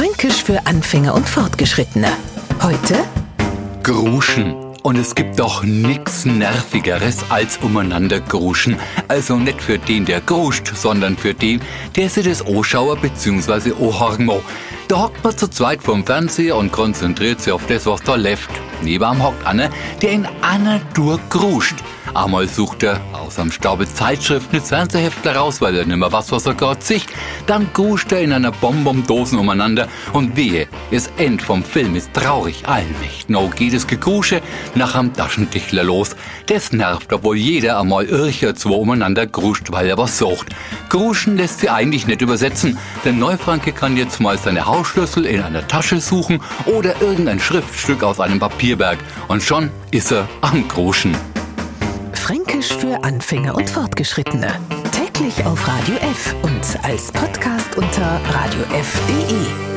Fränkisch für Anfänger und Fortgeschrittene. Heute Gruschen. Und es gibt doch nix Nervigeres als umeinander gruschen. Also nicht für den, der gruscht, sondern für den, der sich das Oschauer bzw. Ohormo. Da hockt man zu zweit vorm Fernseher und konzentriert sich auf das, was da läuft. Neben ihm hockt einer, der in einer durchgruscht. Einmal sucht er aus am Staube Zeitschriften das Fernsehheftler raus, weil er nimmer was, was er gerade sieht. Dann gruscht er in einer Bonbondosen umeinander und wehe, das End vom Film ist traurig, allmächt. No geht es Gegrusche nach am Taschentichler los. Das nervt, obwohl jeder einmal ircher zwei umeinander gruscht, weil er was sucht. Gruschen lässt sich eigentlich nicht übersetzen, denn Neufranke kann jetzt mal seine Hausschlüssel in einer Tasche suchen oder irgendein Schriftstück aus einem Papierberg und schon ist er am Gruschen. Fränkisch für Anfänger und Fortgeschrittene. Täglich auf Radio F und als Podcast unter radiof.de.